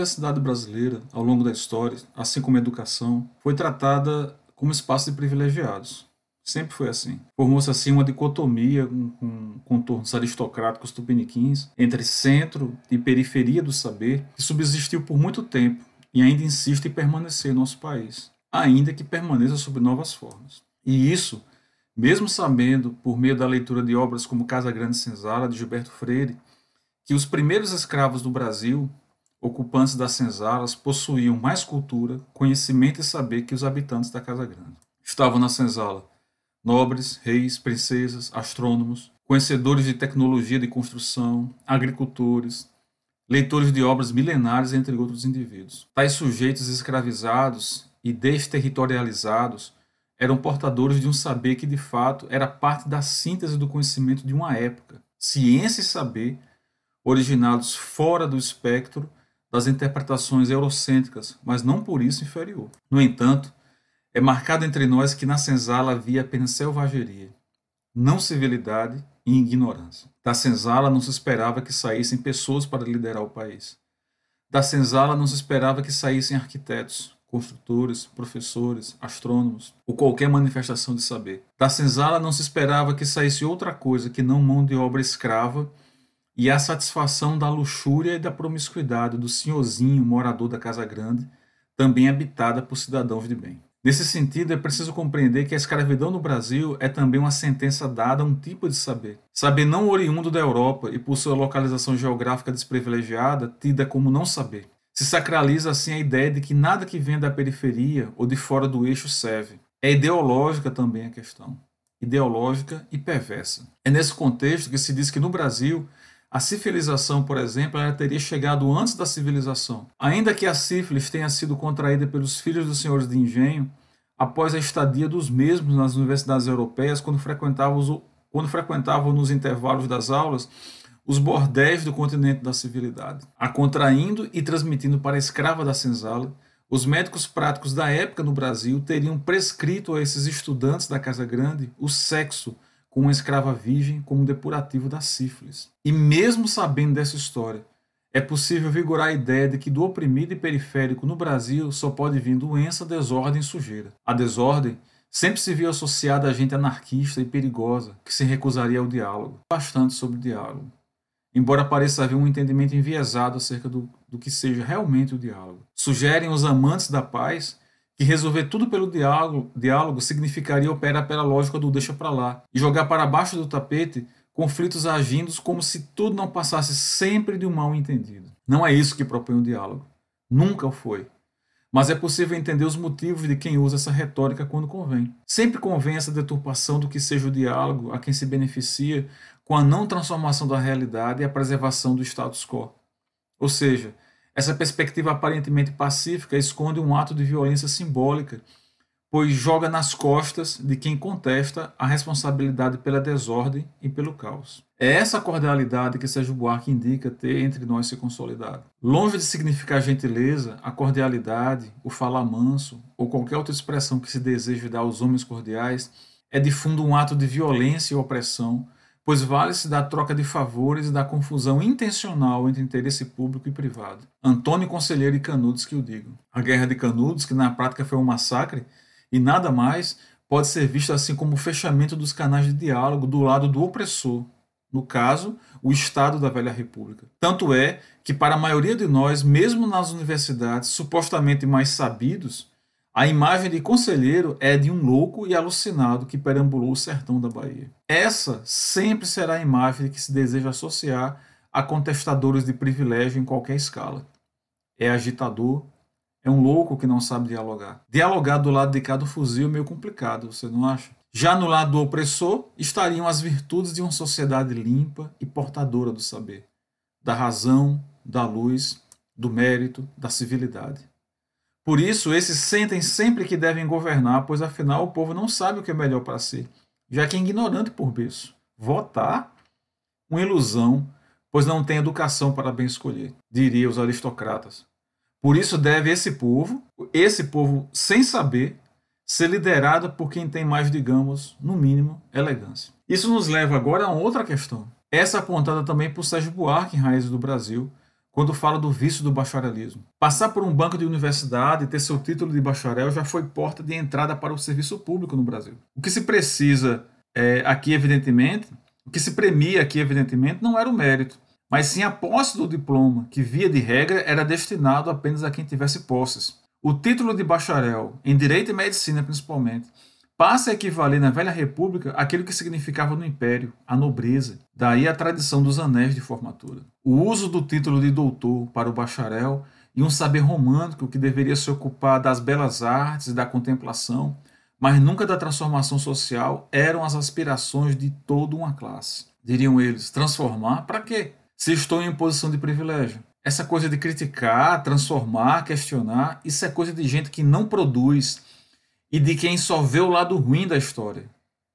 universidade brasileira, ao longo da história, assim como a educação, foi tratada como espaço de privilegiados. Sempre foi assim. Formou-se assim uma dicotomia com contornos aristocráticos tupiniquins entre centro e periferia do saber, que subsistiu por muito tempo e ainda insiste em permanecer em nosso país, ainda que permaneça sob novas formas. E isso, mesmo sabendo, por meio da leitura de obras como Casa Grande Senzala, de Gilberto Freire, que os primeiros escravos do Brasil, ocupantes das senzalas, possuíam mais cultura, conhecimento e saber que os habitantes da Casa Grande. Estavam na senzala nobres, reis, princesas, astrônomos, conhecedores de tecnologia de construção, agricultores, leitores de obras milenares, entre outros indivíduos. Tais sujeitos escravizados e desterritorializados eram portadores de um saber que, de fato, era parte da síntese do conhecimento de uma época. Ciência e saber, originados fora do espectro das interpretações eurocêntricas, mas não por isso inferior. No entanto, é marcado entre nós que na senzala havia apenas selvageria, não civilidade e ignorância. Da senzala não se esperava que saíssem pessoas para liderar o país. Da senzala não se esperava que saíssem arquitetos, construtores, professores, astrônomos ou qualquer manifestação de saber. Da senzala não se esperava que saísse outra coisa que não mão de obra escrava e a satisfação da luxúria e da promiscuidade do senhorzinho morador da Casa Grande, também habitada por cidadãos de bem. Nesse sentido, é preciso compreender que a escravidão no Brasil é também uma sentença dada a um tipo de saber. Saber não oriundo da Europa e por sua localização geográfica desprivilegiada, tida como não saber. Se sacraliza assim a ideia de que nada que vem da periferia ou de fora do eixo serve. É ideológica também a questão. Ideológica e perversa. É nesse contexto que se diz que no Brasil a civilização, por exemplo, ela teria chegado antes da civilização. Ainda que a sífilis tenha sido contraída pelos filhos dos senhores de engenho, após a estadia dos mesmos nas universidades europeias, quando frequentavam, quando frequentavam nos intervalos das aulas os bordéis do continente da civilidade, a contraindo e transmitindo para a escrava da senzala, os médicos práticos da época no Brasil teriam prescrito a esses estudantes da Casa Grande o sexo com uma escrava virgem como depurativo da sífilis. E mesmo sabendo dessa história, é possível vigorar a ideia de que do oprimido e periférico no Brasil só pode vir doença, desordem e sujeira. A desordem sempre se viu associada a gente anarquista e perigosa que se recusaria ao diálogo. Bastante sobre diálogo. Embora pareça haver um entendimento enviesado acerca do, do que seja realmente o diálogo. Sugerem os amantes da paz que resolver tudo pelo diálogo, diálogo significaria operar pela lógica do deixa para lá e jogar para baixo do tapete conflitos agindo como se tudo não passasse sempre de um mal entendido. Não é isso que propõe o diálogo. Nunca o foi. Mas é possível entender os motivos de quem usa essa retórica quando convém. Sempre convém essa deturpação do que seja o diálogo a quem se beneficia com a não transformação da realidade e a preservação do status quo. Ou seja, essa perspectiva aparentemente pacífica esconde um ato de violência simbólica, pois joga nas costas de quem contesta a responsabilidade pela desordem e pelo caos. É essa cordialidade que Sérgio Buarque indica ter entre nós se consolidado. Longe de significar gentileza, a cordialidade, o falar manso ou qualquer outra expressão que se deseje dar aos homens cordiais é de fundo um ato de violência e opressão pois vale-se da troca de favores e da confusão intencional entre interesse público e privado. Antônio Conselheiro e Canudos que o digo. A Guerra de Canudos, que na prática foi um massacre, e nada mais, pode ser vista assim como o fechamento dos canais de diálogo do lado do opressor, no caso, o Estado da Velha República. Tanto é que, para a maioria de nós, mesmo nas universidades supostamente mais sabidos, a imagem de conselheiro é de um louco e alucinado que perambulou o sertão da Bahia. Essa sempre será a imagem que se deseja associar a contestadores de privilégio em qualquer escala. É agitador, é um louco que não sabe dialogar. Dialogar do lado de cá do fuzil é meio complicado, você não acha? Já no lado do opressor estariam as virtudes de uma sociedade limpa e portadora do saber, da razão, da luz, do mérito, da civilidade. Por isso, esses sentem sempre que devem governar, pois afinal o povo não sabe o que é melhor para si, já que é ignorante por berço. Votar? Uma ilusão, pois não tem educação para bem escolher, diria os aristocratas. Por isso deve esse povo, esse povo sem saber, ser liderado por quem tem mais, digamos, no mínimo, elegância. Isso nos leva agora a outra questão. Essa apontada também por Sérgio Buarque em Raízes do Brasil, quando fala do vício do bacharelismo. Passar por um banco de universidade e ter seu título de bacharel já foi porta de entrada para o serviço público no Brasil. O que se precisa é, aqui, evidentemente, o que se premia aqui, evidentemente, não era o mérito, mas sim a posse do diploma, que, via de regra, era destinado apenas a quem tivesse posses. O título de bacharel, em Direito e Medicina principalmente, passa a equivaler na Velha República aquilo que significava no Império, a nobreza, daí a tradição dos anéis de formatura. O uso do título de doutor para o bacharel e um saber romântico que deveria se ocupar das belas artes e da contemplação, mas nunca da transformação social, eram as aspirações de toda uma classe. Diriam eles, transformar para quê? Se estou em posição de privilégio. Essa coisa de criticar, transformar, questionar, isso é coisa de gente que não produz, e de quem só vê o lado ruim da história.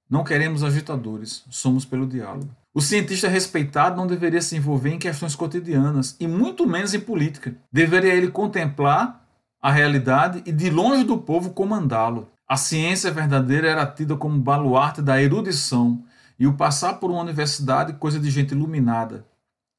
Não queremos agitadores, somos pelo diálogo. O cientista respeitado não deveria se envolver em questões cotidianas e muito menos em política. Deveria ele contemplar a realidade e de longe do povo comandá-lo. A ciência verdadeira era tida como baluarte da erudição e o passar por uma universidade coisa de gente iluminada.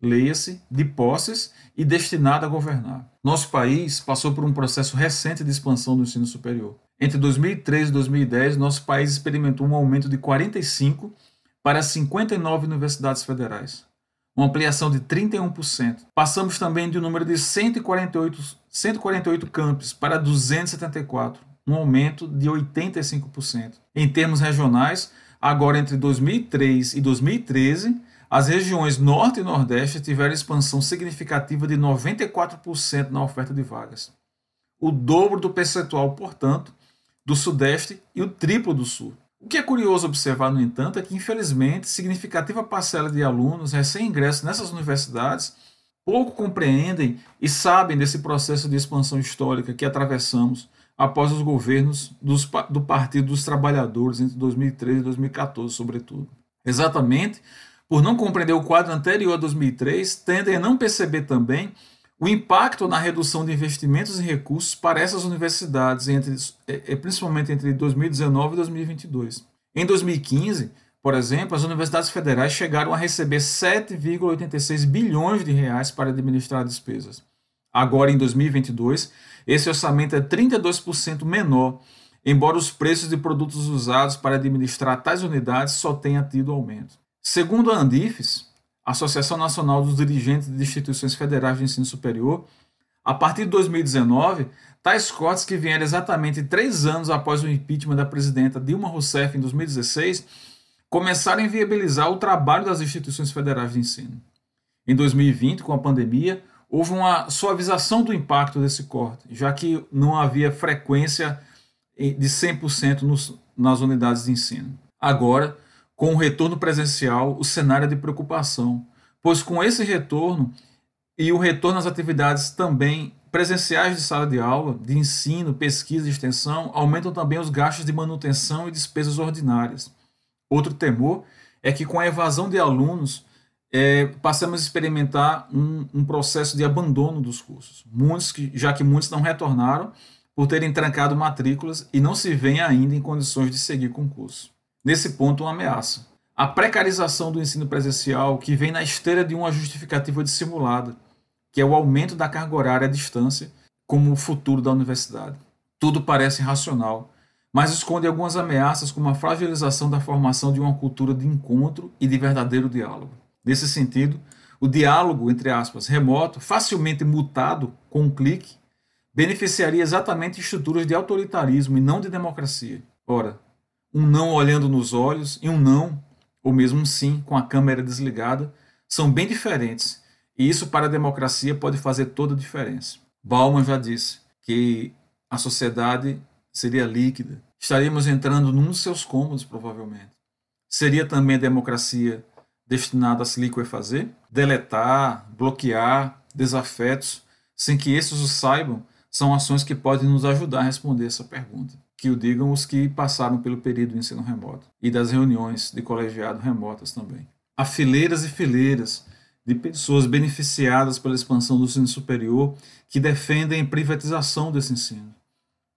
Leia-se, de posses e destinada a governar. Nosso país passou por um processo recente de expansão do ensino superior. Entre 2013 e 2010, nosso país experimentou um aumento de 45 para 59 universidades federais, uma ampliação de 31%. Passamos também de um número de 148, 148 campos para 274, um aumento de 85%. Em termos regionais, agora entre 2003 e 2013, as regiões Norte e Nordeste tiveram expansão significativa de 94% na oferta de vagas. O dobro do percentual, portanto, do Sudeste e o triplo do Sul. O que é curioso observar, no entanto, é que, infelizmente, significativa parcela de alunos recém-ingressos nessas universidades pouco compreendem e sabem desse processo de expansão histórica que atravessamos após os governos dos, do Partido dos Trabalhadores entre 2013 e 2014, sobretudo. Exatamente por não compreender o quadro anterior a 2003, tendem a não perceber também o impacto na redução de investimentos e recursos para essas universidades, entre, é, é, principalmente entre 2019 e 2022. Em 2015, por exemplo, as universidades federais chegaram a receber 7,86 bilhões de reais para administrar despesas. Agora, em 2022, esse orçamento é 32% menor, embora os preços de produtos usados para administrar tais unidades só tenham tido aumento. Segundo a Andifes, Associação Nacional dos Dirigentes de Instituições Federais de Ensino Superior, a partir de 2019, tais cortes que vieram exatamente três anos após o impeachment da presidenta Dilma Rousseff em 2016, começaram a inviabilizar o trabalho das instituições federais de ensino. Em 2020, com a pandemia, houve uma suavização do impacto desse corte, já que não havia frequência de 100% nos, nas unidades de ensino. Agora, com o retorno presencial, o cenário é de preocupação, pois com esse retorno e o retorno às atividades também presenciais de sala de aula, de ensino, pesquisa e extensão, aumentam também os gastos de manutenção e despesas ordinárias. Outro temor é que com a evasão de alunos, é, passamos a experimentar um, um, processo de abandono dos cursos, muitos que, já que muitos não retornaram por terem trancado matrículas e não se veem ainda em condições de seguir com o curso nesse ponto uma ameaça. A precarização do ensino presencial, que vem na esteira de uma justificativa dissimulada, que é o aumento da carga horária à distância como o futuro da universidade. Tudo parece racional, mas esconde algumas ameaças como a fragilização da formação de uma cultura de encontro e de verdadeiro diálogo. Nesse sentido, o diálogo, entre aspas, remoto, facilmente mutado com um clique, beneficiaria exatamente estruturas de autoritarismo e não de democracia. Ora, um não olhando nos olhos e um não, ou mesmo um sim, com a câmera desligada, são bem diferentes. E isso para a democracia pode fazer toda a diferença. Bauman já disse que a sociedade seria líquida. Estaríamos entrando num dos seus cômodos, provavelmente. Seria também a democracia destinada a se liquefazer, deletar, bloquear desafetos, sem que esses o saibam, são ações que podem nos ajudar a responder essa pergunta que o digam os que passaram pelo período de ensino remoto e das reuniões de colegiado remotas também. Há fileiras e fileiras de pessoas beneficiadas pela expansão do ensino superior que defendem a privatização desse ensino.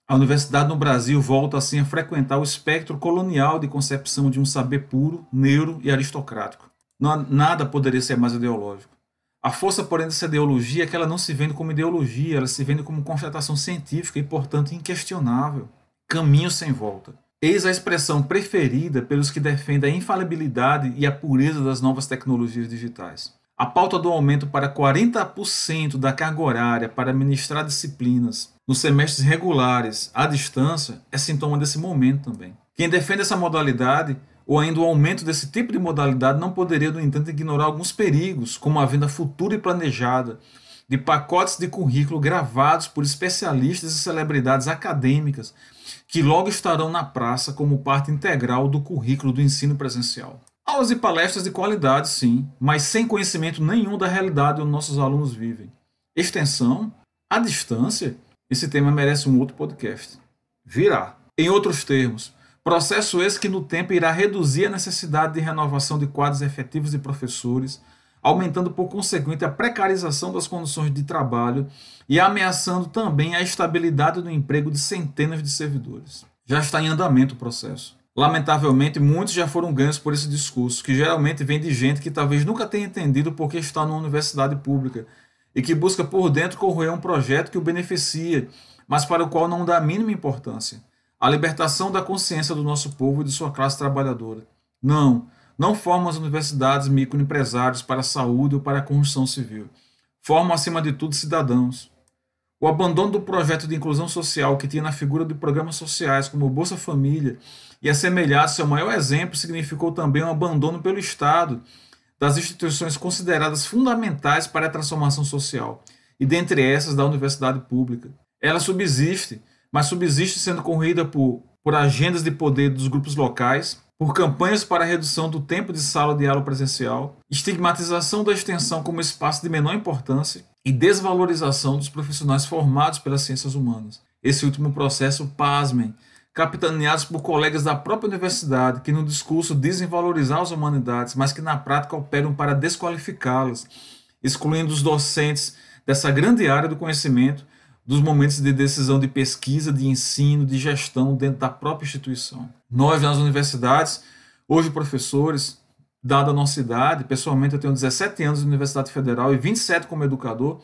A universidade no Brasil volta assim a frequentar o espectro colonial de concepção de um saber puro, neuro e aristocrático. Não, nada poderia ser mais ideológico. A força, porém, dessa ideologia é que ela não se vende como ideologia, ela se vende como constatação científica e, portanto, inquestionável. Caminho sem volta. Eis a expressão preferida pelos que defendem a infalibilidade e a pureza das novas tecnologias digitais. A pauta do aumento para 40% da carga horária para ministrar disciplinas nos semestres regulares à distância é sintoma desse momento também. Quem defende essa modalidade ou ainda o aumento desse tipo de modalidade não poderia, no entanto, ignorar alguns perigos, como a venda futura e planejada de pacotes de currículo gravados por especialistas e celebridades acadêmicas que logo estarão na praça como parte integral do currículo do ensino presencial. Aulas e palestras de qualidade, sim, mas sem conhecimento nenhum da realidade onde nossos alunos vivem. Extensão, à distância, esse tema merece um outro podcast. Virá. Em outros termos, processo esse que no tempo irá reduzir a necessidade de renovação de quadros efetivos de professores, aumentando por consequente a precarização das condições de trabalho e ameaçando também a estabilidade do emprego de centenas de servidores. Já está em andamento o processo. Lamentavelmente, muitos já foram ganhos por esse discurso, que geralmente vem de gente que talvez nunca tenha entendido por que está numa universidade pública e que busca por dentro corroer um projeto que o beneficia, mas para o qual não dá a mínima importância. A libertação da consciência do nosso povo e de sua classe trabalhadora. Não, não formam as universidades microempresários para a saúde ou para a construção civil. Formam, acima de tudo, cidadãos. O abandono do projeto de inclusão social que tinha na figura de programas sociais como o Bolsa Família e assemelhado seu maior exemplo significou também um abandono pelo Estado das instituições consideradas fundamentais para a transformação social, e dentre essas da universidade pública. Ela subsiste, mas subsiste sendo corrida por, por agendas de poder dos grupos locais, por campanhas para redução do tempo de sala de aula presencial, estigmatização da extensão como espaço de menor importância e desvalorização dos profissionais formados pelas ciências humanas. Esse último processo, pasmem, capitaneados por colegas da própria universidade que no discurso dizem valorizar as humanidades, mas que na prática operam para desqualificá-las, excluindo os docentes dessa grande área do conhecimento dos momentos de decisão de pesquisa, de ensino, de gestão dentro da própria instituição. Nós, nas universidades, hoje professores, dada a nossa idade, pessoalmente eu tenho 17 anos de Universidade Federal e 27 como educador,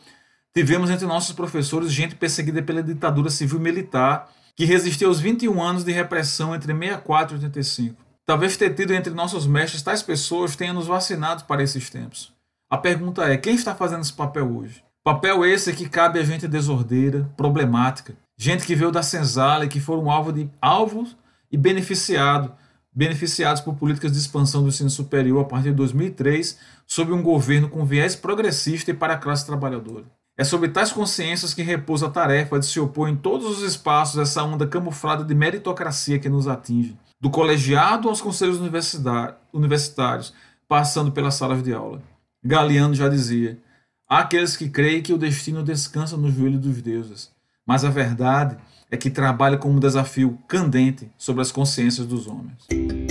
tivemos entre nossos professores gente perseguida pela ditadura civil militar que resistiu aos 21 anos de repressão entre 64 e 85. Talvez ter tido entre nossos mestres tais pessoas tenha nos vacinado para esses tempos. A pergunta é: quem está fazendo esse papel hoje? Papel esse que cabe a gente desordeira, problemática, gente que veio da senzala e que foram alvo de alvos e beneficiado, beneficiados por políticas de expansão do ensino superior a partir de 2003, sob um governo com viés progressista e para a classe trabalhadora. É sobre tais consciências que repousa a tarefa de se opor em todos os espaços essa onda camuflada de meritocracia que nos atinge, do colegiado aos conselhos universitários, passando pelas salas de aula. Galeano já dizia: Há aqueles que creem que o destino descansa no joelho dos deuses, mas a verdade é que trabalha como um desafio candente sobre as consciências dos homens.